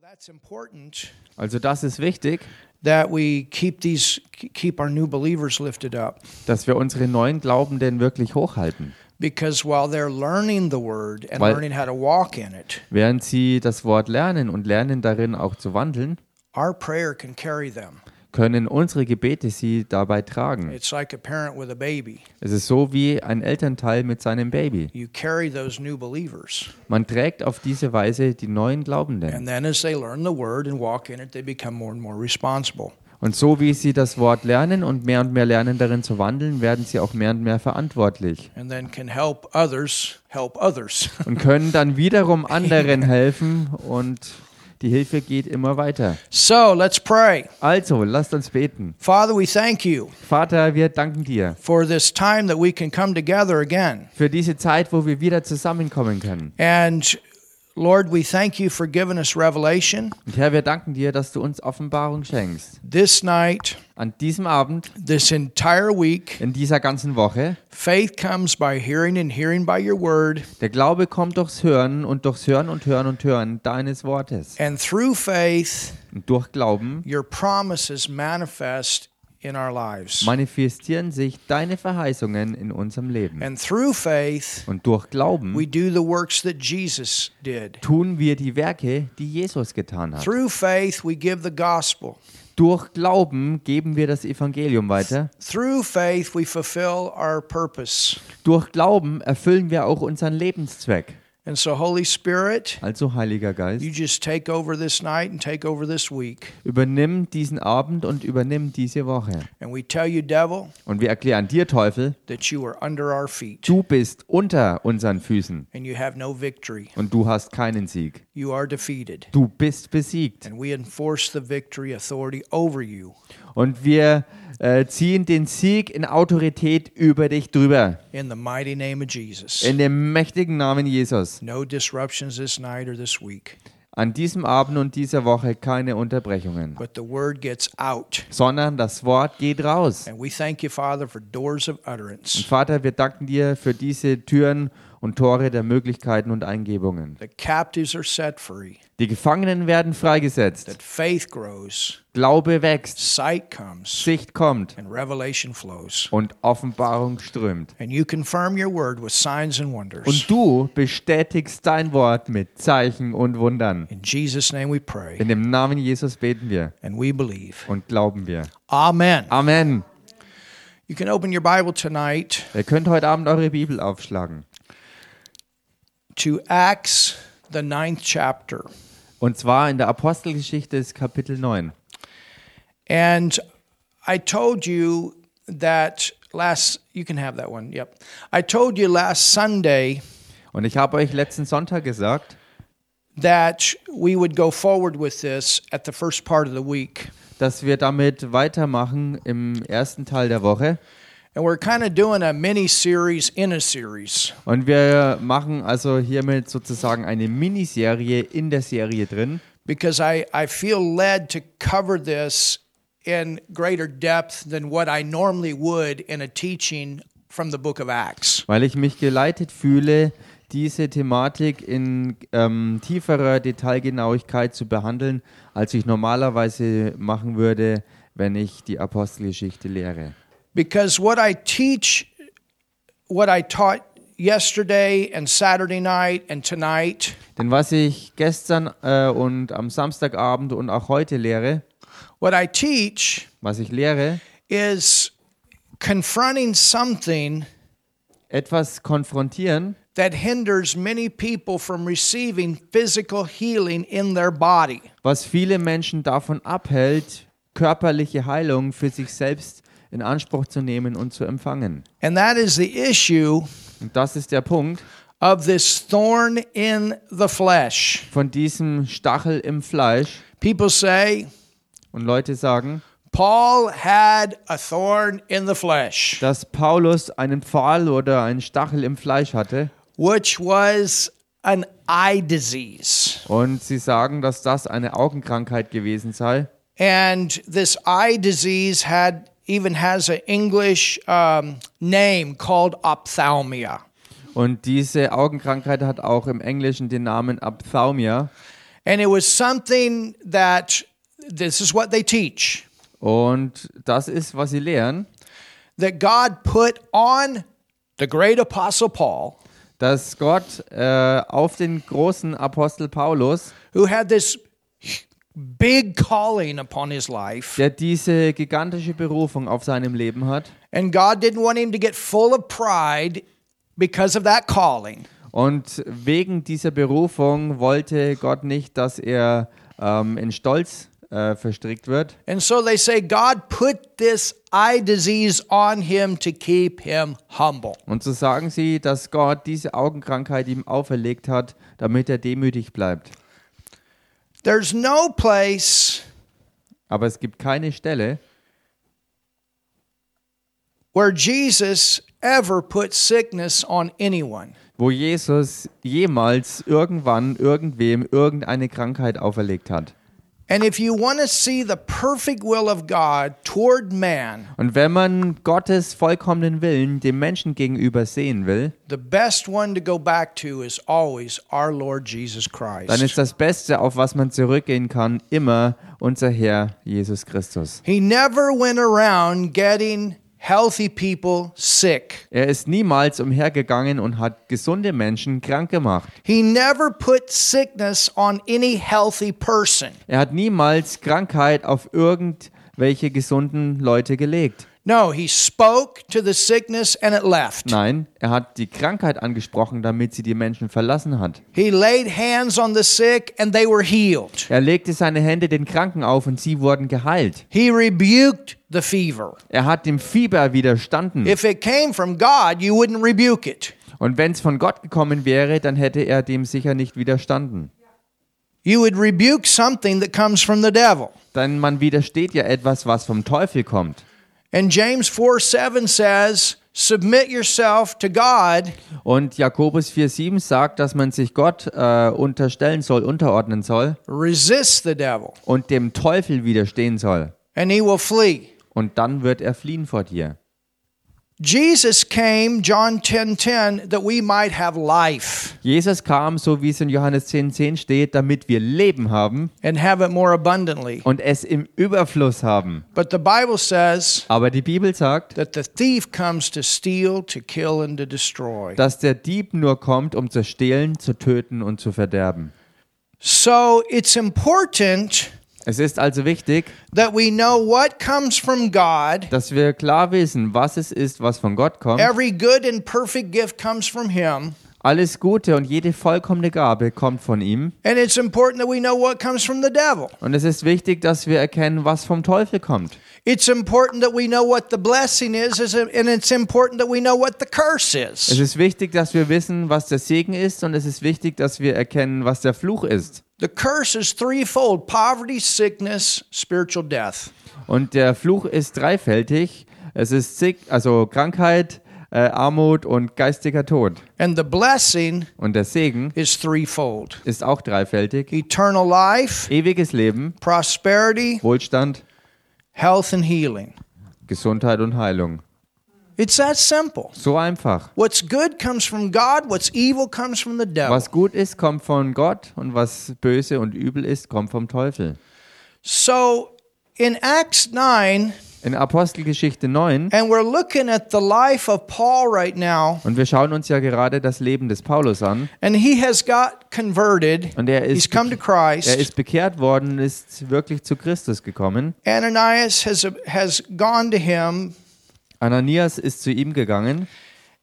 That's important Also das ist wichtig, that we keep these keep our new believers lifted up dass wir unsere neuen Glaubenden wirklich hochhalten. because while they're learning the word and Weil- learning how to walk in it, Während sie das Wort lernen und lernen darin auch zu wandeln, our prayer can carry them. Können unsere Gebete sie dabei tragen. It's like a parent with a baby. Es ist so wie ein Elternteil mit seinem Baby. You carry those new believers. Man trägt auf diese Weise die neuen Glaubenden. And then as they learn the word and walk in it, they become more and more responsible. Und so wie sie das Wort lernen und mehr und mehr lernen darin zu wandeln, werden sie auch mehr und mehr verantwortlich And then can help others help others. und können dann wiederum anderen helfen und die Hilfe geht immer weiter. so let's pray. Also, lasst uns beten. Father, we thank you Vater, wir danken dir for this time that we can come together again. für diese Zeit, wo wir wieder zusammenkommen können. And Lord, we thank you for giving us revelation Und Herr, wir danken dir, dass du uns Offenbarung schenkst. this night, An diesem Abend, this entire week. in dieser ganzen Woche, Faith comes by hearing and hearing by your word. der Glaube kommt durchs Hören und durchs Hören und Hören und Hören deines Wortes. And through faith, Und durch Glauben your promises manifest in our lives. manifestieren sich deine Verheißungen in unserem Leben. And through faith, Und durch Glauben we do the works that Jesus did. tun wir die Werke, die Jesus getan hat. Through faith, we give the gospel. Durch Glauben geben wir das Evangelium weiter. Through faith, we fulfill our purpose. Durch Glauben erfüllen wir auch unseren Lebenszweck. And so, Holy Spirit, Also Heiliger you Geist, just take over this night and take over this week. übernimm diesen Abend und übernimm diese Woche. And we tell you, devil, Und wir erklären dir, Teufel, that you are under our feet du bist unter unseren Füßen and you have no victory. und du hast keinen Sieg. You are defeated. Du bist besiegt. And we enforce the victory authority over you. Und wir äh, ziehen den Sieg in Autorität über dich drüber. In the mighty name of Jesus. In dem mächtigen Namen Jesus. No disruptions this night or this week, An diesem Abend und dieser Woche keine Unterbrechungen, but the word gets out. sondern das Wort geht raus. And we thank you, Father, for doors of Und utterance. Vater, wir danken dir für diese Türen und Tore der Möglichkeiten und Eingebungen. Die Gefangenen werden freigesetzt. Glaube wächst, Sicht kommt und Offenbarung strömt. Und du bestätigst dein Wort mit Zeichen und Wundern. In dem Namen Jesus beten wir und glauben wir. Amen. Amen. You can open your Bible tonight Ihr könnt heute Abend eure Bibel aufschlagen. To Acts, the ninth chapter. Und zwar in der Apostelgeschichte des Kapitel 9. And I told you that last, you can have that one, yep. I told you last Sunday Und ich habe euch letzten Sonntag gesagt, that we would go forward with this at the first part of the week. dass wir damit weitermachen im ersten Teil der Woche. And we're kind of doing a mini series in a series. Und wir machen also hiermit sozusagen eine Miniserie in der Serie drin, because I, I feel led to cover this in greater depth than what I normally would in a teaching from the book of Acts. weil ich mich geleitet fühle, diese Thematik in ähm, tieferer Detailgenauigkeit zu behandeln, als ich normalerweise machen würde, wenn ich die Apostelgeschichte lehre. Because what I teach, what I taught yesterday and Saturday night and tonight, Denn was ich gestern äh, und am Samstagabend und auch heute lehre, what I teach was ich lehre, is confronting something etwas konfrontieren, that hinders many people from receiving physical healing in their body. was viele Menschen davon abhält, körperliche Heilung für sich selbst in Anspruch zu nehmen und zu empfangen. And that is the issue Und das ist der Punkt of this thorn in the flesh. von diesem Stachel im Fleisch. People say, Und Leute sagen, Paul had a thorn in the flesh, dass Paulus einen Pfahl oder einen Stachel im Fleisch hatte. which was an eye disease. Und sie sagen, dass das eine Augenkrankheit gewesen sei. And this eye disease had even has an English um, name called ophthalmia. Und diese Augenkrankheit hat auch im Englischen den Namen Ophthalmia. And it was something that this is what they teach Und das ist, was sie lehren, that God put on the great apostle Paul, dass Gott äh, auf den großen Apostel Paulus, who had this big calling upon his life, der diese gigantische Berufung auf seinem Leben hat, and God didn't want him to get full of pride because of that calling. Und wegen dieser Berufung wollte Gott nicht, dass er ähm, in Stolz äh, verstrickt wird. And so they say God put this eye disease on him to keep him humble. Und so sagen sie, dass Gott diese Augenkrankheit ihm auferlegt hat, damit er demütig bleibt. There's no place Aber es gibt keine Stelle, where Jesus ever put sickness on anyone. wo Jesus jemals irgendwann irgendwem irgendeine Krankheit auferlegt hat. And if you want to see the perfect will of God toward man, Und wenn man Gottes vollkommenen Willen dem Menschen gegenüber sehen will, the best one to go back to is always our Lord Jesus dann ist das Beste, auf was man zurückgehen kann, immer unser Herr Jesus Christus. He never went around getting healthy people sick. Er ist niemals umhergegangen und hat gesunde Menschen krank gemacht. He never put sickness on any healthy person. Er hat niemals Krankheit auf irgendwelche gesunden Leute gelegt. No, he spoke to the sickness and it left. Nein, er hat die Krankheit angesprochen, damit sie die Menschen verlassen hat. He laid hands on the sick and they were healed. Er legte seine Hände den Kranken auf und sie wurden geheilt. He rebuked the fever. Er hat dem Fieber widerstanden. If it came from God, you wouldn't rebuke it. Und wenn es von Gott gekommen wäre, dann hätte er dem sicher nicht widerstanden. You would rebuke something that comes from the devil. Denn man widersteht ja etwas, was vom Teufel kommt. And James 4 7 says, Submit yourself to God, Und Jakobus 4,7 sagt, dass man sich Gott äh, unterstellen soll, unterordnen soll resist the devil, und dem Teufel widerstehen soll. and he will flee. Und dann wird er fliehen vor dir. Jesus came, John 10 10, that we might have life Jesus kam, so wie es in Johannes 10,10 steht, damit wir Leben haben and have it more abundantly. und es im Überfluss haben. But the Bible says Aber die Bibel sagt, that the thief comes to steal, to kill, and to destroy. dass der Dieb nur kommt, um zu stehlen, zu töten und zu verderben. So it's important Es ist also wichtig, that we know what comes from God. dass wir klar wissen, was es ist, was von Gott kommt. Every good and perfect gift comes from Him. Alles Gute und jede vollkommene Gabe kommt von ihm. And it's important that we know what comes from the devil. Und es ist wichtig, dass wir erkennen, was vom Teufel kommt. It's important that we know what the blessing is, is- and it's important that we know what the curse Es is. ist wichtig, dass wir wissen, was der Segen ist und es ist wichtig, dass wir erkennen, was der Fluch ist. The curse is threefold poverty, sickness, spiritual death. Und der Fluch ist dreifältig. Es ist Sick, also Krankheit, äh, Armut und geistiger Tod. And the blessing Und der Segen is threefold ist auch dreifältig. eternal life, Ewiges Leben, prosperity, Wohlstand, health, and healing. Gesundheit und Heilung. It's that simple. So einfach. What's good comes from God, what's evil comes from the devil. Was gut ist, kommt von Gott und was böse und übel ist, kommt vom Teufel. So in Acts 9, In Apostelgeschichte 9, and we're looking at the life of Paul right now, und wir schauen uns ja gerade das Leben des Paulus an, and he has got converted. und er He's ist, come to er Christ. ist bekehrt worden ist wirklich zu Christus gekommen. Ananias has, has gone to him, Ananias ist zu ihm gegangen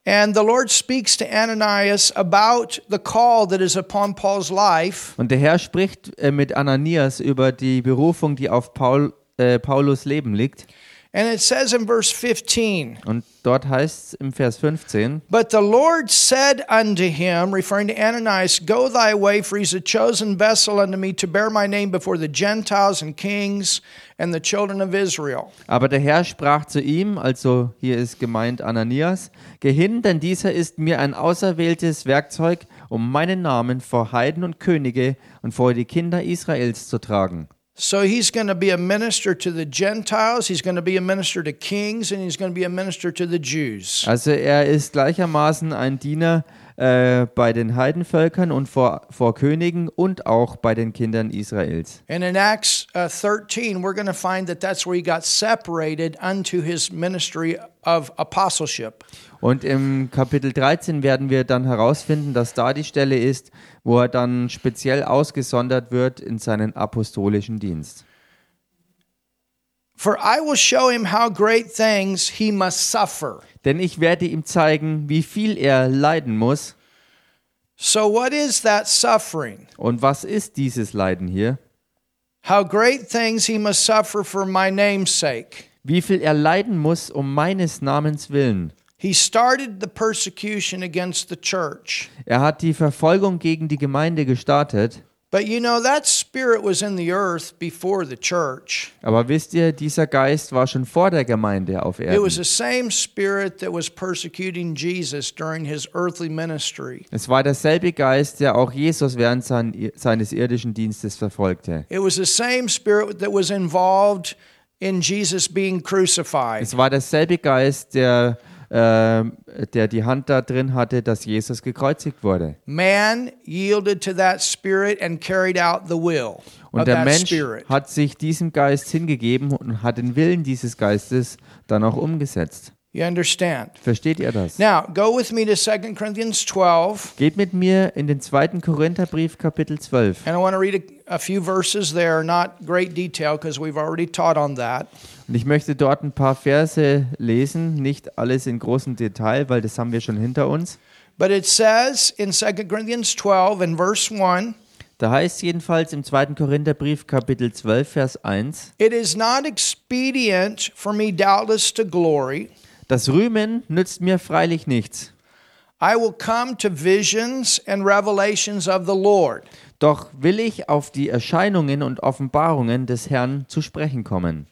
and the Lord speaks to Ananias about the call that is upon Paul's life. und der Herr spricht äh, mit Ananias über die Berufung, die auf Paul, äh, Paulus Leben liegt. And it says in verse 15, Und dort heißt es im Vers 15, But the Lord said unto him, referring to Ananias, Go thy way, for he's a chosen vessel unto me to bear my name before the Gentiles and kings and the children of Israel. Aber der Herr sprach zu ihm, also hier ist gemeint Ananias, Geh hin, denn dieser ist mir ein auserwähltes Werkzeug, um meinen Namen vor Heiden und Könige und vor die Kinder Israels zu tragen. So he's going to be a minister to the Gentiles, he's going to be a minister to kings, and he's going to be a minister to the Jews. Also er ist gleichermaßen ein Diener äh, bei den Heidenvölkern und vor, vor Königen und auch bei den Kindern Israels. And in Acts uh, 13, we're going to find that that's where he got separated unto his ministry of apostleship. Und im Kapitel 13 werden wir dann herausfinden, dass da die Stelle ist, wo er dann speziell ausgesondert wird in seinen apostolischen Dienst. For I will show him how great things he must suffer. Denn ich werde ihm zeigen, wie viel er leiden muss. So, what is that suffering? Und was ist dieses Leiden hier? How great things he must suffer for my name's sake. Wie viel er leiden muss um meines Namens willen. He started the persecution against the church. Er hat die Verfolgung gegen die Gemeinde gestartet. But you know, that spirit was in the earth before the church. Aber wisst ihr, dieser Geist war schon vor der Gemeinde auf It was the same spirit that was persecuting Jesus during his earthly ministry. Es war derselbe Geist, der auch Jesus während sein, seines irdischen Dienstes verfolgte. It was the same spirit that was involved in Jesus being crucified. Es war derselbe Geist, der, äh, der die Hand da drin hatte, dass Jesus gekreuzigt wurde. Man yielded to that spirit and carried out the will Und der Mensch hat sich diesem Geist hingegeben und hat den Willen dieses Geistes dann auch umgesetzt. You understand? Versteht ihr das? Now, go with me to 2 Corinthians 12, Geht mit mir in den zweiten Korintherbrief, Kapitel 12. and I want to read a, a few verses there, not great detail because we've already taught on that. Und ich möchte dort ein paar Verse lesen, nicht alles in großem Detail, weil das haben wir schon hinter uns. But it says in 2 Corinthians 12 and verse 1 Da heißt jedenfalls im zweiten Korintherbrief, Kapitel 12, Vers 1, It is not expedient for me doubtless to glory. Das Rühmen nützt mir freilich nichts. I will come to visions and revelations of the Lord. Doch will ich auf die Erscheinungen und Offenbarungen des Herrn zu sprechen kommen.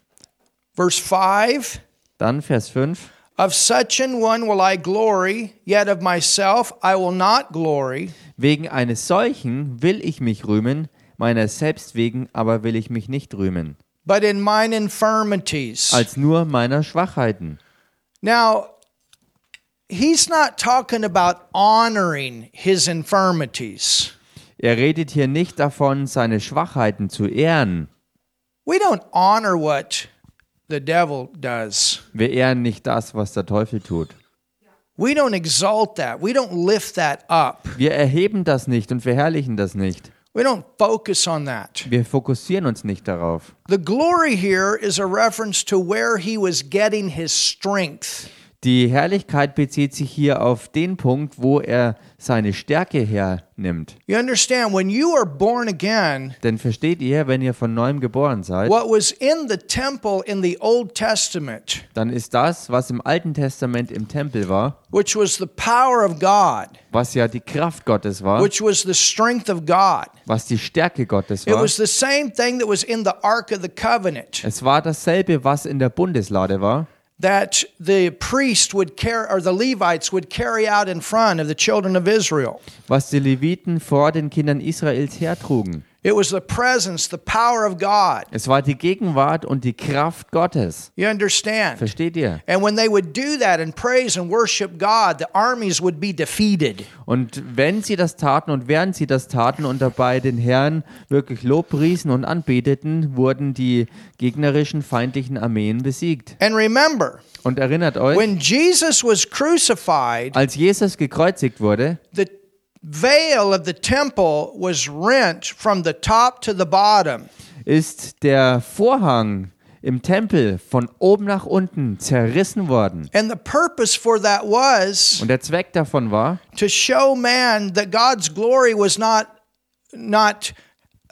Verse 5 Dann Vers 5. Of such an one will I glory, yet of myself I will not glory, Wegen eines solchen will ich mich rühmen, meiner selbst wegen aber will ich mich nicht rühmen, but in mine infirmities. als nur meiner Schwachheiten. Now, he's not talking about honoring his infirmities. Er redet hier nicht davon, seine Schwachheiten zu ehren. We don't honor what the devil does. Wir ehren nicht das, was der Teufel tut. We don't exalt that. We don't lift that up. Wir erheben das nicht und verherrlichen das nicht. We don't focus on that. Wir fokussieren uns nicht darauf. The glory here is a reference to where he was getting his strength. Die Herrlichkeit bezieht sich hier auf den Punkt, wo er seine Stärke hernimmt. You understand, when you are born again, Denn versteht ihr, wenn ihr von neuem geboren seid, what was in the temple in the Old Testament, dann ist das, was im Alten Testament im Tempel war, which was the power of God, was ja die Kraft Gottes war, which was the strength of God, was die Stärke Gottes it war. was the same thing that was in the Ark of the Covenant Es war dasselbe, was in der Bundeslade war, that the priest would carry, or the Levites would carry out in front of the children of Israel. was die Leviten vor den Kindern Israels hertrugen. It was the presence, the power of God. Es war die Gegenwart und die Kraft Gottes. You understand? Versteht ihr? And when they would do that and praise and worship God, the armies would be defeated. Und wenn sie das taten und während sie das taten und dabei den Herrn wirklich lobpriesen und anbeteten, wurden die gegnerischen feindlichen Armeen besiegt. And remember, Und erinnert euch, when Jesus was crucified, als Jesus gekreuzigt wurde, the veil of the temple was rent from the top to the bottom. ist der Vorhang im Tempel von oben nach unten zerrissen worden. And the purpose for that was Und der Zweck davon war, to show man that God's glory was not not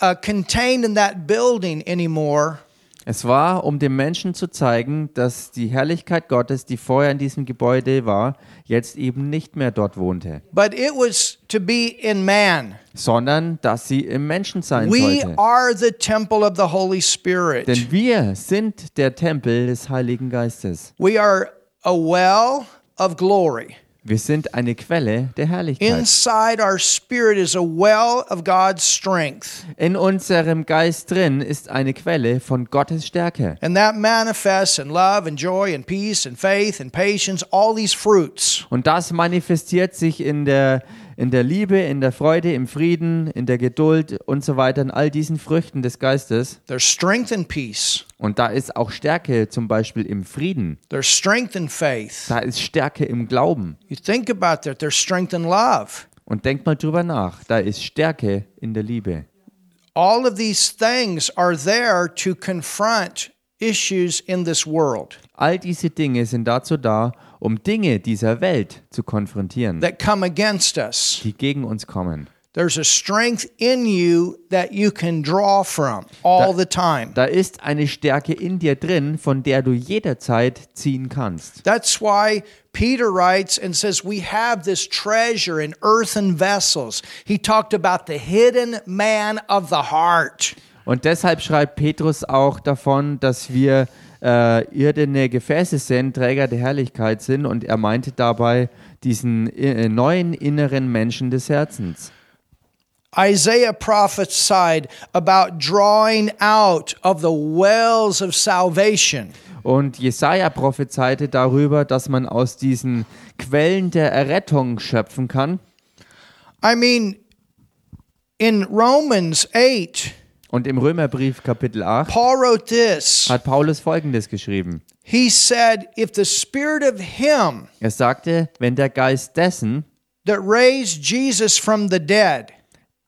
uh, contained in that building anymore, es war, um dem Menschen zu zeigen, dass die Herrlichkeit Gottes, die vorher in diesem Gebäude war, jetzt eben nicht mehr dort wohnte, but it was to be in man. sondern dass sie im Menschen sein We sollte. are the temple of the Holy Spirit. Denn wir sind der Tempel des Heiligen Geistes. We are a well of glory. Wir sind eine Quelle der Herrlichkeit. Inside our spirit is a well of God's strength. In unserem Geist drin ist eine Quelle von Gottes Stärke. And that manifests in love and joy and peace and faith and patience, all these fruits. Und das manifestiert sich in der in der Liebe, in der Freude, im Frieden, in der Geduld und so weiter, in all diesen Früchten des Geistes. There's strength in peace. Und da ist auch Stärke zum Beispiel im Frieden. There's strength in faith. Da ist Stärke im Glauben. You think about that. There's strength in love. Und denk mal drüber nach. Da ist Stärke in der Liebe. All of these things are there to confront issues in this world All diese Dinge sind dazu da, um Dinge dieser Welt zu konfrontieren, that come against us. die gegen uns kommen. There's a strength in you that you can draw from all the time. Da ist eine Stärke in dir drin, von der du jederzeit ziehen kannst. That's why Peter writes and says, We have this treasure in earthen vessels. He talked about the hidden man of the heart. Und deshalb schreibt Petrus auch davon, dass wir äh, irdene Gefäße sind, Träger der Herrlichkeit sind. Und er meinte dabei diesen äh, neuen inneren Menschen des Herzens. Isaiah prophesied about drawing out of the wells of salvation. Und Jesaja prophezeite darüber, dass man aus diesen Quellen der Errettung schöpfen kann. I mean, in Romans 8, Und im Römerbrief Kapitel 8 Paul wrote this. hat Paulus Folgendes geschrieben. He said, If the spirit of him Er sagte, wenn der Geist dessen, that raised Jesus from the dead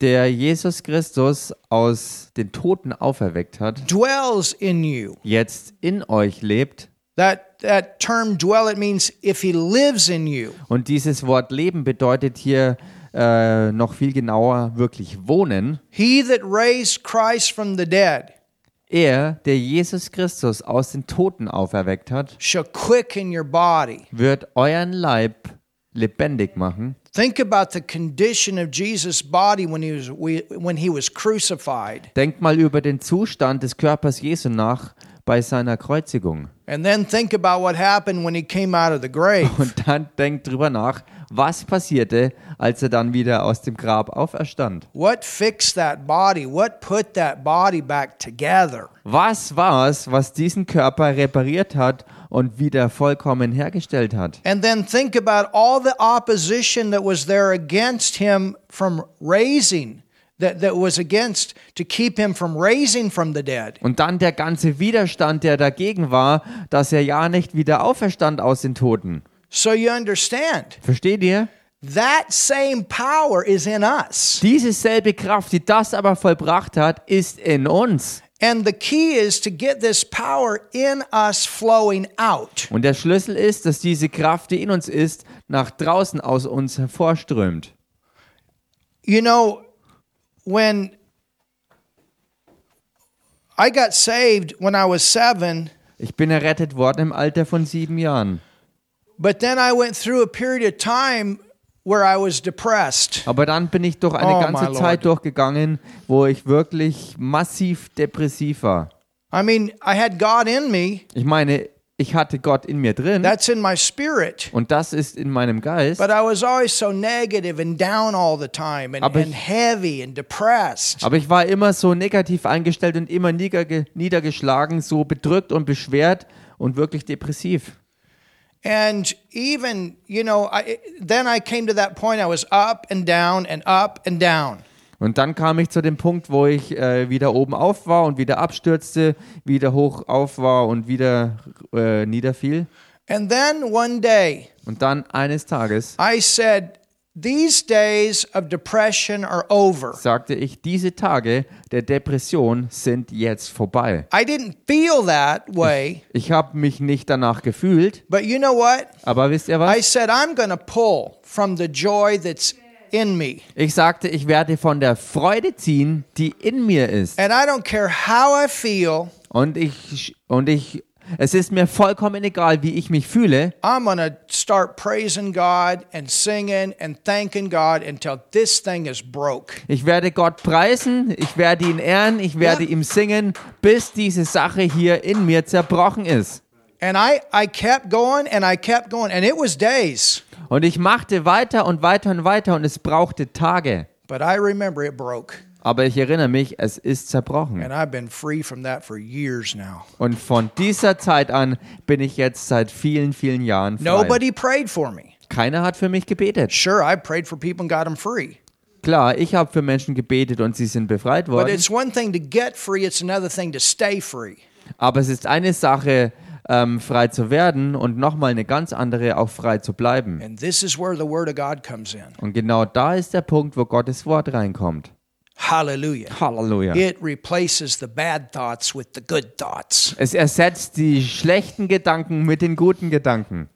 der Jesus Christus aus den Toten auferweckt hat, dwells in you, jetzt in euch lebt, that, that term dwell, it means if he lives in you, und dieses Wort Leben bedeutet hier äh, noch viel genauer wirklich wohnen, he that raised Christ from the dead er, der Jesus Christus aus den Toten auferweckt hat, shall quicken your body. wird euren Leib lebendig machen. Think about the condition of Jesus' body when he was when he was crucified, Denkt mal über den Zustand des Körpers Jesu nach bei seiner Kreuzigung. and then think about what happened when he came out of the grave. Und dann denkt drüber nach, was passierte, als er dann wieder aus dem Grab auferstand. What fixed that body? What put that body back together? Was war es, was diesen Körper repariert hat und wieder vollkommen hergestellt hat? And then think about all the opposition that was there against him from raising, that, that was against to keep him from raising from the dead. Und dann der ganze Widerstand, der dagegen war, dass er ja nicht wieder auferstand aus den Toten. So you understand, Versteht ihr? that same power is in us. Diese selbe Kraft, die das aber vollbracht hat, ist in uns. And the key is to get this power in us flowing out. Und der Schlüssel ist, dass diese Kraft, die in uns ist, nach draußen aus uns hervorströmt. You know, when I got saved when I was seven, Ich bin errettet worden im Alter von sieben Jahren. But then I went through a period of time where I was depressed. Aber dann bin ich durch eine Oh, ganze Lord. Zeit durchgegangen, wo ich wirklich massiv depressiv war. I mean, I had God in me, Ich meine, ich hatte Gott in mir drin that's in my spirit. und das ist in meinem Geist. But I was always so negative and down all the time and, Aber ich- and heavy and depressed. Aber ich war immer so negativ eingestellt und immer niederge niedergeschlagen, so bedrückt und beschwert und wirklich depressiv. And even, you know, I, then I came to that point I was up and down and up and down. Und dann kam ich zu dem Punkt, wo ich äh, wieder oben auf war und wieder abstürzte, wieder hoch auf war und wieder äh, niederfiel. And then one day Und dann eines Tages I said, These days of depression are over. sagte ich, diese Tage der Depression sind jetzt vorbei. I didn't feel that way, Ich habe mich nicht danach gefühlt, but you know what? aber wisst ihr I was? said, I'm to pull from the joy that's in me. Ich sagte, ich werde von der Freude ziehen, die in mir ist. And I don't care how I feel, Und ich, und ich, es ist mir vollkommen egal, wie ich mich fühle. I'm going to start praising God and singing and thanking God until this thing is broke. Ich werde Gott preisen, ich werde ihn ehren, ich werde Ja. ihm singen, bis diese Sache hier in mir zerbrochen ist. And I, I kept going and I kept going. And it was days, Und ich machte weiter und weiter und weiter und es brauchte Tage. but I remember it broke. Aber ich erinnere mich, es ist zerbrochen. And I've been free from that for years now. Und von dieser Zeit an bin ich jetzt seit vielen, vielen Jahren frei. Nobody prayed for me. Keiner hat für mich gebetet. Sure, I prayed for people and got them free. Klar, ich habe für Menschen gebetet und sie sind befreit But worden. it's one thing to get free, it's another thing to stay free. Aber es ist eine Sache, ähm, frei zu werden und nochmal eine ganz andere, auch frei zu bleiben. And this is where the Word of God comes in. Und genau da ist der Punkt, wo Gottes Wort reinkommt. Hallelujah. Halleluja. It replaces the bad thoughts with the good thoughts. Es ersetzt die schlechten Gedanken mit den guten Gedanken.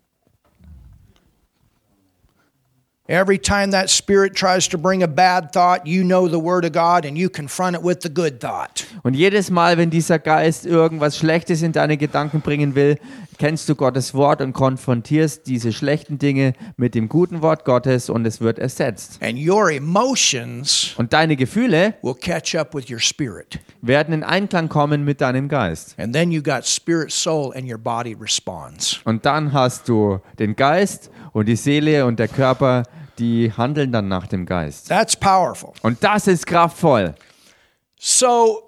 Every time that spirit tries to bring a bad thought, you know the Word of God and you confront it with the good thought. Und jedes Mal, wenn dieser Geist irgendwas Schlechtes in deine Gedanken bringen will, kennst du Gottes Wort und konfrontierst diese schlechten Dinge mit dem guten Wort Gottes und es wird ersetzt. And your emotions Und deine Gefühle will catch up with your spirit. werden in Einklang kommen mit deinem Geist. And then you got spirit, soul, and your body responds. Und dann hast du den Geist und die Seele und der Körper, die handeln dann nach dem Geist. That's powerful. Und das ist kraftvoll. So,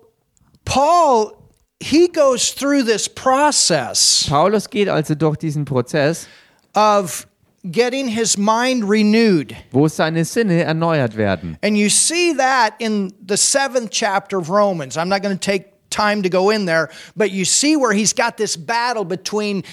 Paul, he goes through this process Paulus geht also durch diesen Prozess, of getting his mind renewed. wo seine Sinne erneuert werden. And you see that in the seventh chapter of Romans. I'm not going to take time to go in there, but you see where he's got this battle between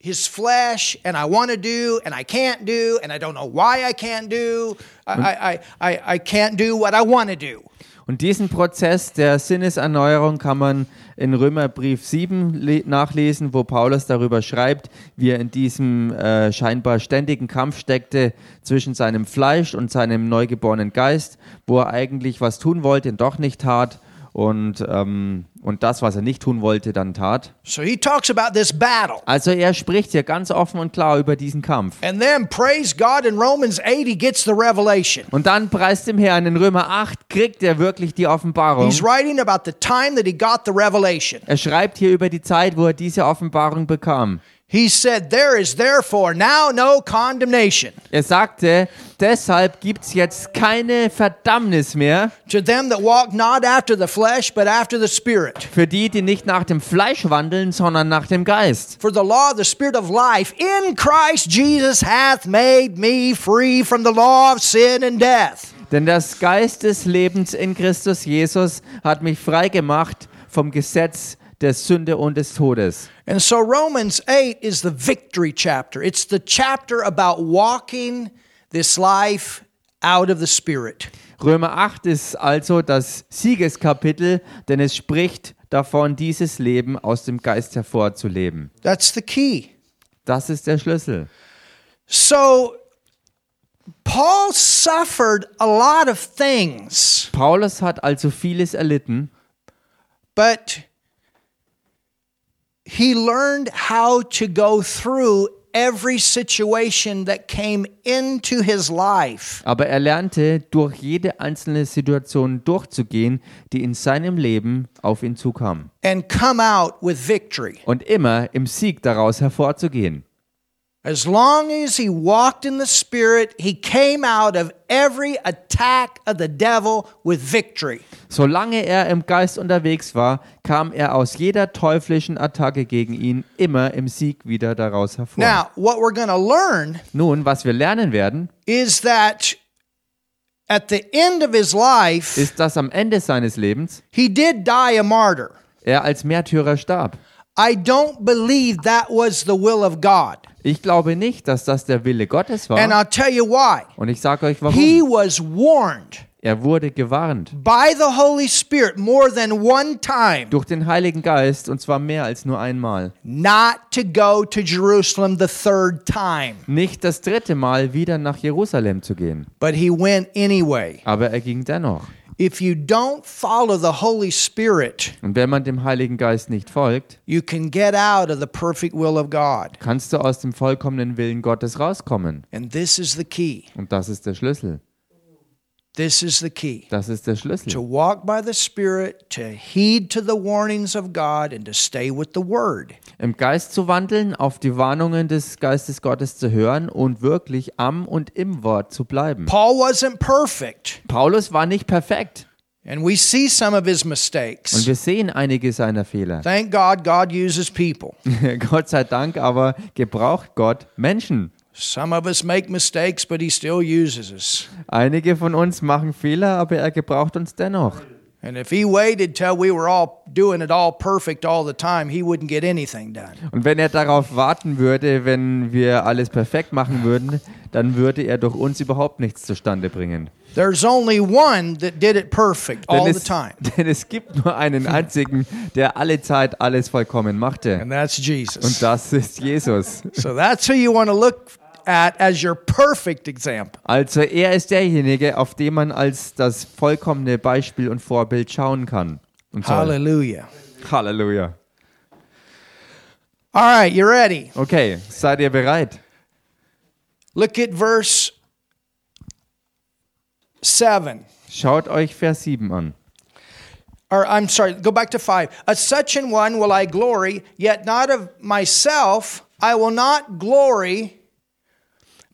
his flesh and I want to do and I can't do and I don't know why I can't do. I, I, I, I can't do what I want to do. Und diesen Prozess der Sinneserneuerung kann man in Römerbrief 7 le- nachlesen, wo Paulus darüber schreibt, wie er in diesem äh, scheinbar ständigen Kampf steckte zwischen seinem Fleisch und seinem neugeborenen Geist, wo er eigentlich was tun wollte und doch nicht tat und, ähm, und das, was er nicht tun wollte, dann tat. So he talks about this battle. Also er spricht hier ganz offen und klar über diesen Kampf. And then, praise God, in Romans 8, he gets the revelation. Und dann preist dem Herrn in Römer 8 kriegt er wirklich die Offenbarung. He's writing about the time that he got the revelation. Er schreibt hier über die Zeit, wo er diese Offenbarung bekam. He said, There is therefore now no condemnation Er sagte, deshalb gibt es jetzt keine Verdammnis mehr to them that walk not after the flesh, but after the Spirit. für die, die nicht nach dem Fleisch wandeln, sondern nach dem Geist. For the law the Spirit of life in Christ Jesus hath made me free from the law of sin and death. Denn das Geist des Lebens in Christus Jesus hat mich frei gemacht vom Gesetz der Sünde und des Todes. And so Romans 8 is the victory chapter. It's the chapter about walking this life out of the Spirit. Römer 8 ist also das Siegeskapitel, denn es spricht davon, dieses Leben aus dem Geist hervorzuleben. That's the key. Das ist der Schlüssel. So Paul suffered a lot of things, Paulus hat also vieles erlitten, but he learned how to go through every situation that came into his life. aber er lernte, durch jede einzelne Situation durchzugehen, die in seinem Leben auf ihn zukam. and come out with victory. Und immer im Sieg daraus hervorzugehen. As long as he walked in the Spirit, he came out of every attack of the devil with victory. Solange er im Geist unterwegs war, kam er aus jeder teuflischen Attacke gegen ihn immer im Sieg wieder daraus hervor. Now, what we're going to learn Nun, was wir lernen werden, is that at the end of his life, ist, dass am Ende seines Lebens he did die a martyr. er als Märtyrer starb. I don't believe that was the will of God. Ich glaube nicht, dass das der Wille Gottes And war. I'll tell you why. Und ich sage euch He warum. was warned Er wurde gewarnt by the Holy Spirit more than one time durch den Heiligen Geist und zwar mehr als nur einmal. not to go to Jerusalem the third time. Nicht das dritte Mal wieder nach Jerusalem zu gehen. But he went anyway. Aber er ging dennoch. If you don't follow the Holy Spirit, Und wenn man dem Heiligen Geist nicht folgt, you can get out of the perfect will of God. kannst du aus dem vollkommenen Willen Gottes rauskommen. And this is the key. Und das ist der Schlüssel. This is the key. Das ist der To Schlüssel. walk by the Spirit, to heed to the warnings of God, and to stay with the Word. Im Geist zu wandeln, auf die Warnungen des Geistes Gottes zu hören und wirklich am und im Wort zu bleiben. Paul wasn't perfect, Paulus war nicht perfekt. and we see some of his Und mistakes. wir sehen einige seiner Fehler. Thank God, God uses people. Gott sei Dank aber gebraucht Gott Menschen. Some of us make mistakes, but He still uses us. Einige von uns machen Fehler, aber er gebraucht uns dennoch. And if He waited till we were all doing it all perfect all the time, He wouldn't get anything done. Und wenn er darauf warten würde, wenn wir alles perfekt machen würden, dann würde er durch uns überhaupt nichts zustande bringen. There's only one that did it perfect all the es, time, denn es gibt nur einen einzigen, der alle Zeit alles vollkommen machte. and that's Und Jesus. das ist Jesus. So that's who you want to look at as your perfect example. Also er ist derjenige, auf den man als das vollkommene Beispiel und Vorbild schauen kann. Hallelujah. Halleluja. All right, you ready? Okay, seid ihr bereit? Look at verse 7. Schaut euch Vers 7 an. Or I'm sorry, go back to 5. A such an one will I glory, yet not of myself. I will not glory,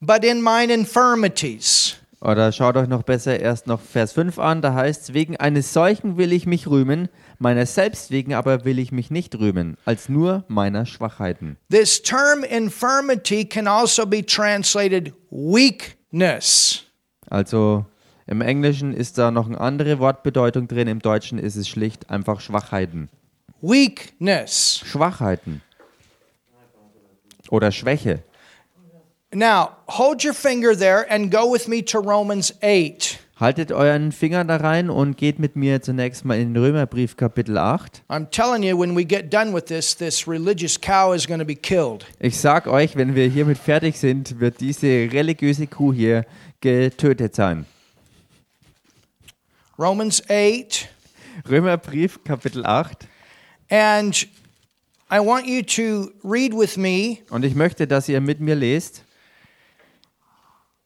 but in mine infirmities. Oder schaut euch noch besser erst noch Vers 5 an. Da heißt es, wegen eines solchen will ich mich rühmen, meiner selbst wegen aber will ich mich nicht rühmen, als nur meiner Schwachheiten. This term infirmity can also be translated weakness. Also im Englischen ist da noch eine andere Wortbedeutung drin, im Deutschen ist es schlicht einfach Schwachheiten. Weakness. Schwachheiten. Oder Schwäche. Now, hold your finger there and go with me to Romans 8. Haltet euren Finger da rein und geht mit mir zunächst mal in den Römerbrief Kapitel 8. I'm telling you, when we get done with this, this religious cow is going to be killed. Ich sag euch, wenn wir hiermit fertig sind, wird diese religiöse Kuh hier getötet sein. Romans 8. Römerbrief Kapitel 8. And I want you to read with me Und ich möchte, dass ihr mit mir lest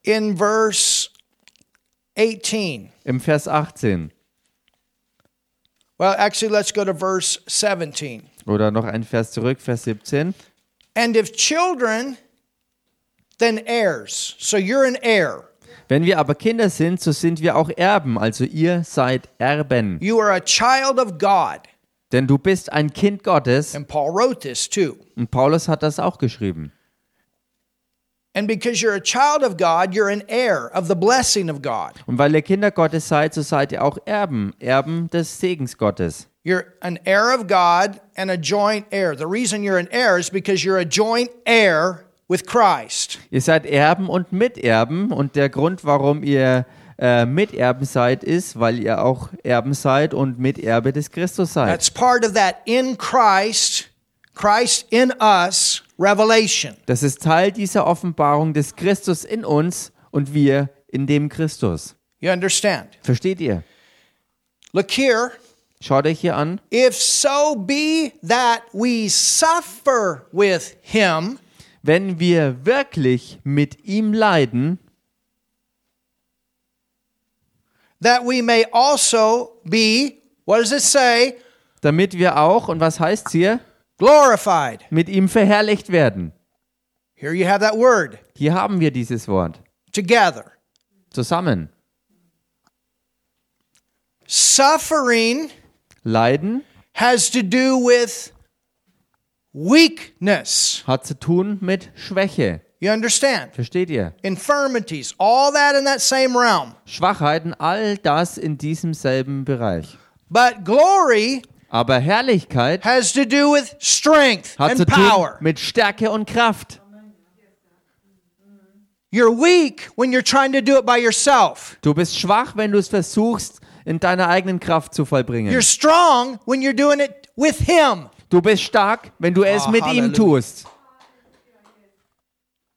in verse 18. im Vers 18 Well, actually, let's go to verse 17. oder noch ein Vers zurück, Vers 17. And if children, then heirs. So you're an heir. Wenn wir aber Kinder sind, so sind wir auch Erben, also ihr seid Erben. You are a child of God. Denn du bist ein Kind Gottes And Paul wrote this too. und Paulus hat das auch geschrieben. Und weil ihr Kinder Gottes seid, so seid ihr auch Erben, Erben des Segens Gottes. You're an heir of God and a joint heir. The reason you're an heir is because you're a joint heir with Christ. Ihr seid Erben und Miterben und der Grund, warum ihr äh, Miterben seid, ist, weil ihr auch Erben seid und Miterbe des Christus seid. That's part of that in Christ, Christ in us revelation. Das ist Teil dieser Offenbarung des Christus in uns und wir in dem Christus. You understand? Versteht ihr? Look here. Schaut euch hier an. If so be that we suffer with him, Wenn wir wirklich mit ihm leiden, that we may also be, what does it say? damit wir auch, und was heißt hier, Glorified. mit ihm verherrlicht werden. Here you have that word Hier haben wir dieses Wort. together. Zusammen. Suffering Leiden has to do with weakness. hat zu tun mit Schwäche. You understand? Versteht ihr? Infirmities, all that in that same realm. Schwachheiten, all das in diesem selben Bereich. But glory Aber Herrlichkeit has to do with strength hat zu tun power. mit Stärke und Kraft. You're weak when you're trying to do it by yourself. Du bist schwach, wenn du es versuchst, in deiner eigenen Kraft zu vollbringen. You're strong when you're doing it with Him. Du bist stark, wenn du es Ah, mit ihm Halleluja. tust.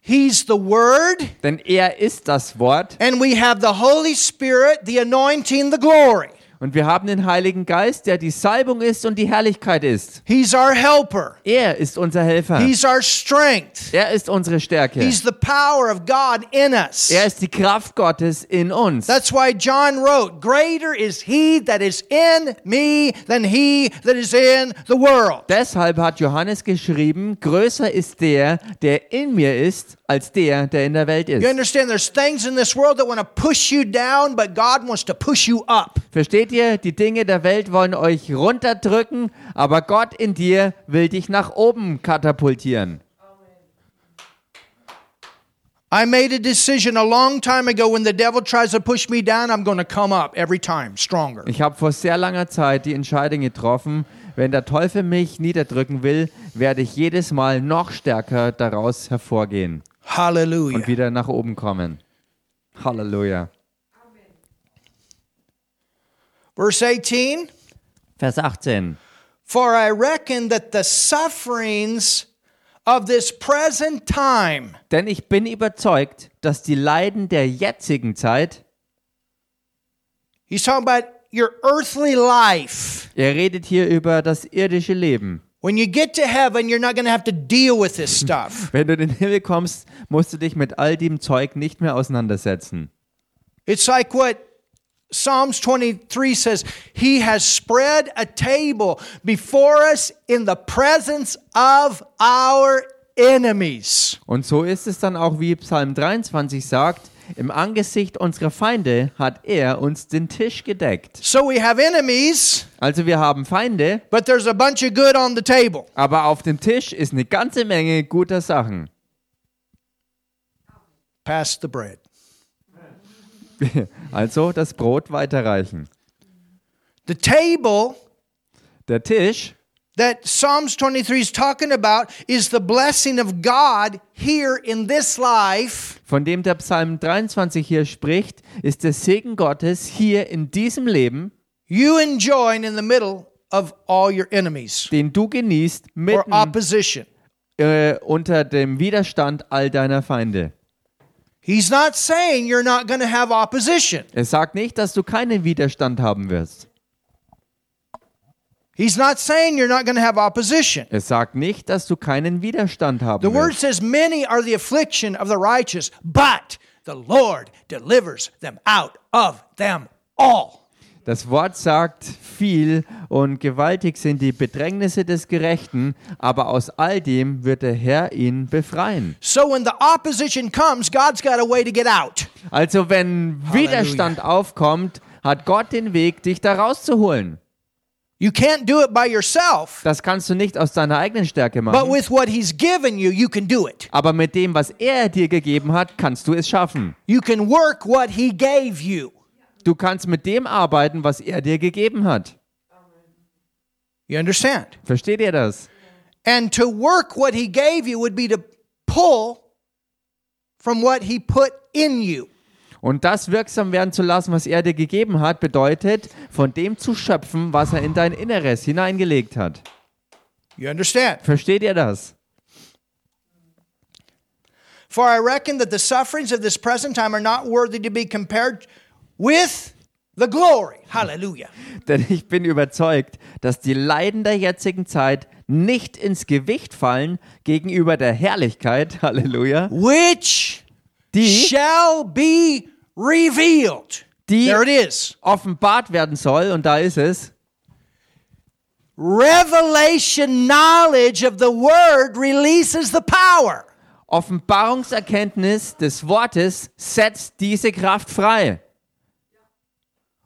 He's the Word, Denn er ist das Wort and we have the Holy Spirit, the anointing, the glory. Und wir haben den Heiligen Geist, der die Salbung ist und die Herrlichkeit ist. He's our helper. Er ist unser Helfer. He's our strength. Er ist unsere Stärke. He's the power of God in us. Er ist die Kraft Gottes in uns. That's why John wrote, Greater is he that is in me than he that is in the world. Deshalb hat Johannes geschrieben, größer ist der, der in mir ist, als der, der in der Welt You ist. understand there's things in this world that want to push you down, but God wants to push you up. Versteht ihr? Die Dinge der Welt wollen euch runterdrücken, aber Gott in dir will dich nach oben katapultieren. I made a decision a long time ago when the devil tries to push me down, I'm going to come up every time stronger. Ich habe vor sehr langer Zeit die Entscheidung getroffen, wenn der Teufel mich niederdrücken will, werde ich jedes Mal noch stärker daraus hervorgehen Hallelujah. und wieder nach oben kommen. Halleluja. Verse 18 Vers 18. For I reckon that the sufferings of this present time, Denn ich bin überzeugt, dass die Leiden der jetzigen Zeit, he's talking about your earthly life. er redet hier über das irdische Leben. When you get to heaven, you're not going to have to deal with this stuff. Wenn du in den Himmel kommst, musst du dich mit all dem Zeug nicht mehr auseinandersetzen. It's like what Psalms 23 says He has spread a table before us in the presence of our enemies. Und so ist es dann auch, wie Psalm 23 sagt, im Angesicht unserer Feinde hat er uns den Tisch gedeckt. So we have enemies, Also wir haben Feinde, but there's a bunch of good on the table. aber auf dem Tisch ist eine ganze Menge guter Sachen. Pass the bread. Also das Brot weiterreichen. The table Der Tisch, that Psalms 23 is talking about is the blessing of God here in this life von dem der Psalm 23 hier spricht, ist der Segen Gottes hier in diesem Leben, you enjoying in the middle of all your enemies den du genießt mitten opposition. äh, unter dem Widerstand all deiner Feinde. He's not saying you're not going to have opposition. Es sagt nicht, dass du keinen Widerstand haben wirst. He's not saying you're not going to have opposition. Es sagt nicht, dass du keinen Widerstand haben The word wirst. says, Many are the affliction of the righteous, but the Lord delivers them out of them all. Das Wort sagt viel und gewaltig sind die Bedrängnisse des Gerechten, aber aus all dem wird der Herr ihn befreien. So when the opposition comes, God's got a way to get out. Also wenn Widerstand aufkommt, hat Gott den Weg, dich da rauszuholen. You can't do it by yourself, Das kannst du nicht aus deiner eigenen Stärke but machen. with what He's given you, you can do it. Aber mit dem, was er dir gegeben hat, kannst du es schaffen. You can work what He gave you. Du kannst mit dem arbeiten, was er dir gegeben hat. You understand? Versteht ihr das? And to work what He gave you would be to pull from what He put in you. Und das wirksam werden zu lassen, was er dir gegeben hat, bedeutet, von dem zu schöpfen, was er in dein Inneres hineingelegt hat. You understand? Versteht ihr das? For I reckon that the sufferings of this present time are not worthy to be compared with the glory. Hallelujah. Denn ich bin überzeugt, dass die Leiden der jetzigen Zeit nicht ins Gewicht fallen gegenüber der Herrlichkeit, Halleluja, Which die shall be revealed. Die- there it is. offenbart werden soll. Und da ist es. Revelation knowledge of the word releases the power. Offenbarungserkenntnis des Wortes setzt diese Kraft frei.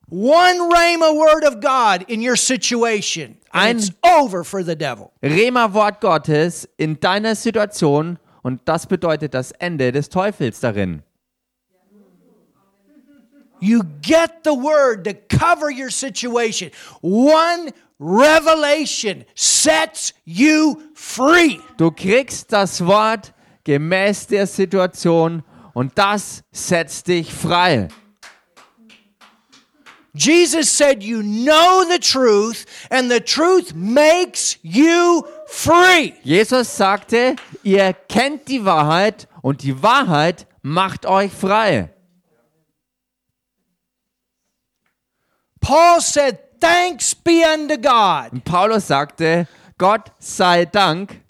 One rhema word of God in your situation. Ein- it's over for the devil. Rema-Wort Gottes in deiner Situation und das bedeutet das Ende des Teufels darin. You get the word to cover your situation. One revelation sets you free. Du kriegst das Wort gemäß der Situation und das setzt dich frei. Jesus said, You know the truth, and the truth makes you free. Jesus sagte, ihr kennt die Wahrheit und die Wahrheit macht euch frei. Paul said, Thanks be unto God, Und Paulus sagte, Gott sei Dank,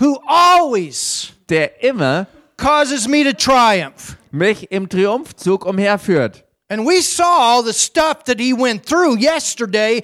who always der immer causes me to triumph. mich im Triumphzug umherführt. And we saw all the stuff that he went through yesterday.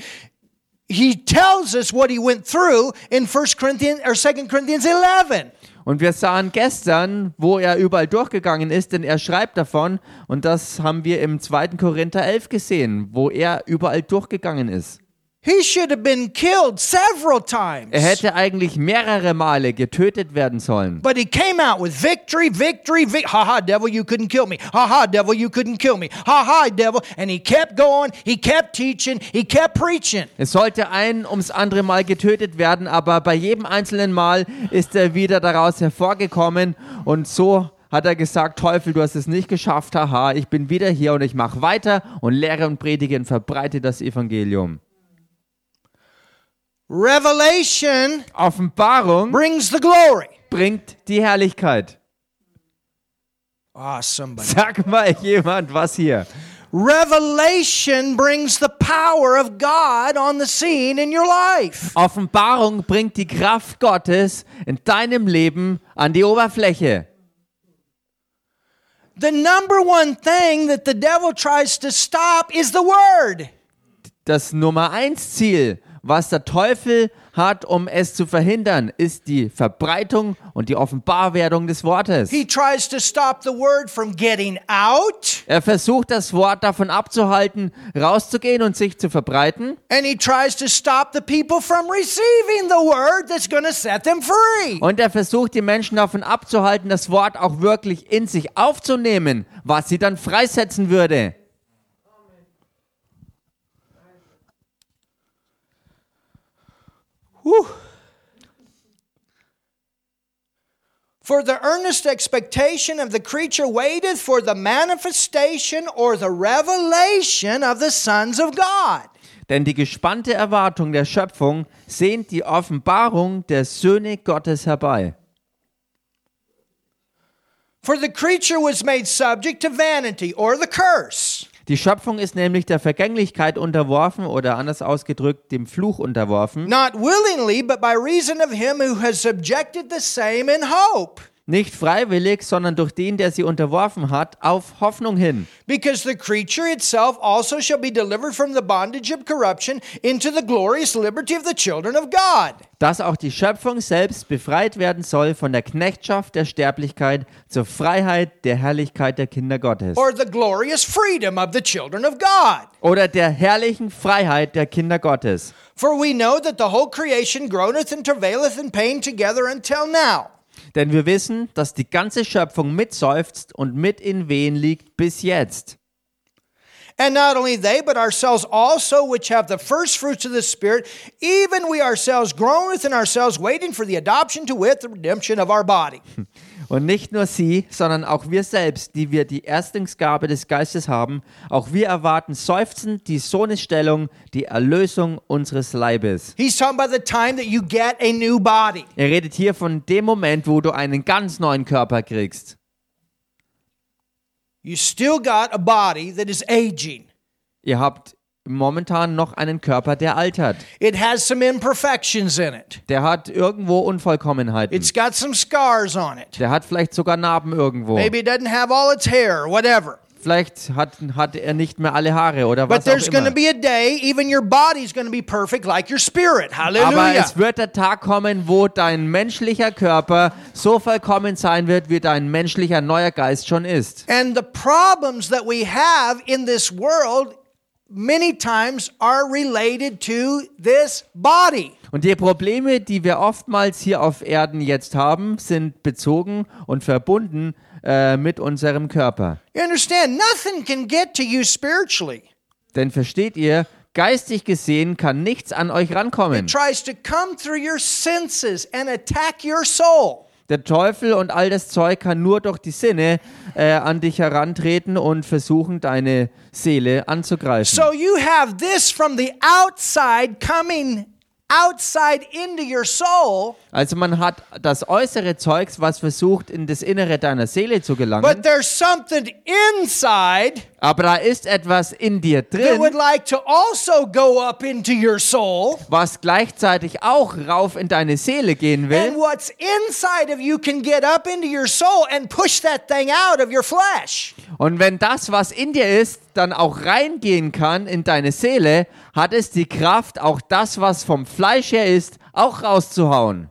He tells us what he went through in 1 Corinthians or 2 Corinthians 11. Und wir sahen gestern, wo er überall durchgegangen ist, denn er schreibt davon, und das haben wir im 2. Korinther 11 gesehen, wo er überall durchgegangen ist. He should have been killed several times. Er hätte eigentlich mehrere Male getötet werden sollen. But he came out with victory, victory, victory. Ha ha, devil, you couldn't kill me. Ha ha, devil, you couldn't kill me. Ha ha, devil. And he kept going, he kept teaching, he kept preaching. Es sollte ein ums andere Mal getötet werden, aber bei jedem einzelnen Mal ist er wieder daraus hervorgekommen und so hat er gesagt, Teufel, du hast es nicht geschafft, haha, ich bin wieder hier und ich mache weiter und lehre und predige und verbreite das Evangelium. Revelation Offenbarung brings the glory. bringt die Herrlichkeit. Ah, somebody. Sag mal jemand was hier. Revelation brings the power of God on the scene in your life. Offenbarung bringt die Kraft Gottes in deinem Leben an die Oberfläche. The number one thing that the devil tries to stop is the word. Das Nummer eins Ziel, was der Teufel hat, um es zu verhindern, ist die Verbreitung und die Offenbarwerdung des Wortes. He tries to stop the word from getting out, Er versucht das Wort davon abzuhalten, rauszugehen und sich zu verbreiten. and he tries to stop the people from receiving the word that's going to set them free. Und er versucht die Menschen davon abzuhalten, das Wort auch wirklich in sich aufzunehmen, was sie dann freisetzen würde. Whew. For the earnest expectation of the creature waiteth for the manifestation or the revelation of the sons of God. Denn die gespannte Erwartung der Schöpfung sehnt die Offenbarung der Söhne Gottes herbei. For the creature was made subject to vanity or the curse. Die Schöpfung ist nämlich der Vergänglichkeit unterworfen oder anders ausgedrückt dem Fluch unterworfen. not willingly, but by reason of him who has subjected the same in hope. Nicht freiwillig, sondern durch den, der sie unterworfen hat, auf Hoffnung hin. Because the creature itself also shall be delivered from the bondage of corruption into the glorious liberty of the children of God. Dass auch die Schöpfung selbst befreit werden soll von der Knechtschaft der Sterblichkeit zur Freiheit der Herrlichkeit der Kinder Gottes. Or the glorious freedom of the children of God. Oder der herrlichen Freiheit der Kinder Gottes. For we know that the whole creation groaneth and travaileth in pain together until now. Denn wir wissen, dass die ganze Schöpfung mitseufzt und mit in Wehen liegt bis jetzt. And not only they, but ourselves also, which have the first fruits of the Spirit, even we ourselves groan within ourselves, waiting for the adoption to wit, the redemption of our body. Und nicht nur sie, sondern auch wir selbst, die wir die Erstlingsgabe des Geistes haben, auch wir erwarten seufzend die Sohnesstellung, die Erlösung unseres Leibes. Er redet hier von dem Moment, wo du einen ganz neuen Körper kriegst. You still got a body that is aging. Ihr habt momentan noch einen Körper, der altert. It has some imperfections in it. Der hat irgendwo Unvollkommenheiten. It's got some scars on it. Der hat vielleicht sogar Narben irgendwo. Maybe it doesn't have all its hair, whatever. Vielleicht hat, hat er nicht mehr alle Haare oder But was auch there's to immer. be a day, even your body's going to be perfect like your spirit. Aber es wird der Tag kommen, wo dein menschlicher Körper so vollkommen sein wird, wie dein menschlicher neuer Geist schon ist. And the problems that we have in this world many times are related to this body. Und die Probleme, die wir oftmals hier auf Erden jetzt haben, sind bezogen und verbunden äh, mit unserem Körper. You understand? Nothing can get to you spiritually. Denn versteht ihr, geistig gesehen kann nichts an euch rankommen. It tries to come through your senses and attack your soul. Der Teufel und all das Zeug kann nur durch die Sinne äh, an dich herantreten und versuchen, deine Seele anzugreifen. So you have this from the outside coming outside into your soul, Also man hat das äußere Zeugs, was versucht, in das Innere deiner Seele zu gelangen. but there's something inside Aber da ist etwas in dir that would drin, like to also go up into your soul. was gleichzeitig auch rauf in deine Seele gehen And will. what's inside of you can get up into your soul and push that thing out of your flesh. Und wenn das, was in dir ist, dann auch reingehen kann in deine Seele, hat es die Kraft, auch das, was vom Fleisch her ist, auch rauszuhauen.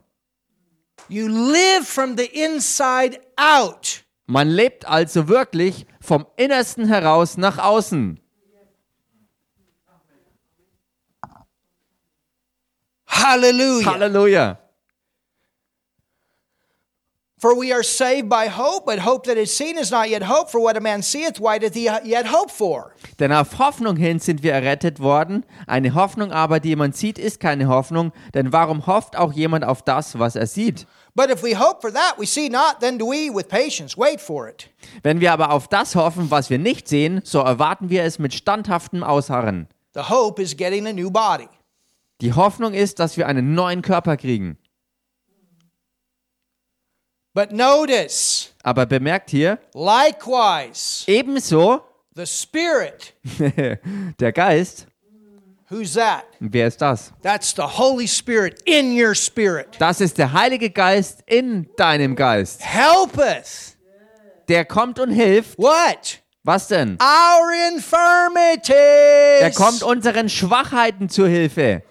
You live from the inside out. Man lebt also wirklich vom Innersten heraus nach außen. Hallelujah. Halleluja. For we are saved by hope, but hope that is seen is not yet hope. For what a man seeth, why doth he yet hope for? Denn auf Hoffnung hin sind wir errettet worden. Eine Hoffnung aber, die jemand sieht, ist keine Hoffnung. Denn warum hofft auch jemand auf das, was er sieht? But if we hope for that we see not, then do we with patience wait for it. Wenn wir aber auf das hoffen, was wir nicht sehen, so erwarten wir es mit standhaftem Ausharren. The hope is getting a new body. Die Hoffnung ist, dass wir einen neuen Körper kriegen. But notice, Aber bemerkt hier, likewise, ebenso the Spirit. der Geist. Who's that? Wer ist das? That's the Holy Spirit in your spirit. Das ist der Heilige Geist in deinem Geist. Helpeth. Der kommt und hilft. What? Was denn? Our infirmities. Er kommt unseren Schwachheiten zu Hilfe.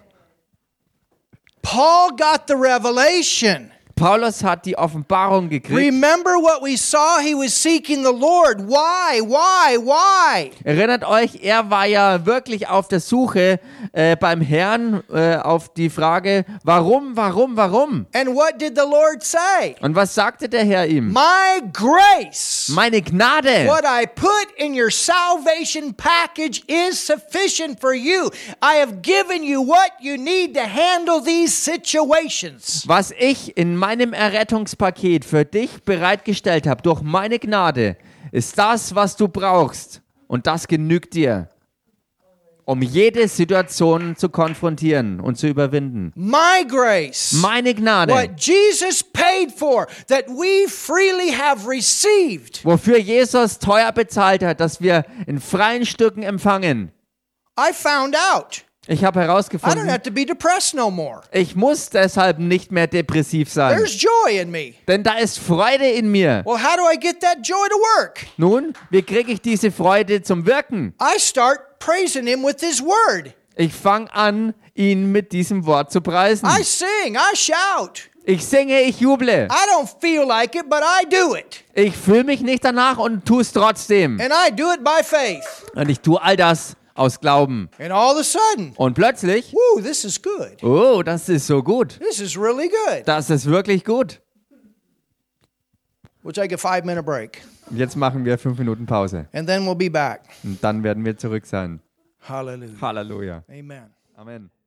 Paul got the revelation. Paulus hat die Offenbarung gekriegt. Remember what we saw? He was seeking the Lord. Why? Why? Why? Erinnert euch, er war ja wirklich auf der Suche äh, beim Herrn äh, auf die Frage, warum, warum, warum? And what did the Lord say? Und was sagte der Herr ihm? My grace, Meine Gnade, what I put in your salvation package is sufficient for you. I have given you what you need to handle these situations. was ich in meinem Errettungspaket für dich bereitgestellt habe, durch meine Gnade, ist das, was du brauchst. Und das genügt dir, um jede Situation zu konfrontieren und zu überwinden. My grace, Meine Gnade, what Jesus paid for, that we freely have received. wofür Jesus teuer bezahlt hat, dass wir in freien Stücken empfangen. I found out. Ich habe I don't herausgefunden, have to be depressed no more. ich muss deshalb nicht mehr depressiv sein. There's joy in me. Denn da ist Freude in mir. Well, how do I get that joy to work? Nun, wie kriege ich diese Freude zum Wirken? I start praising Him with His Word. Ich fange an, ihn mit diesem Wort zu preisen. I sing, I shout. Ich singe, ich juble. I don't feel like it, but I do it. Ich fühle mich nicht danach und tue es trotzdem. And I do it by faith. Und ich tue all das aus Glauben. And all of a sudden, Und plötzlich, whoo, this is good. oh, das ist so gut. This is really good. Das ist wirklich gut. We'll take a five minute break Jetzt machen wir fünf Minuten Pause. and then we'll be back. Und dann werden wir zurück sein. Hallelujah. Halleluja. Amen. Amen.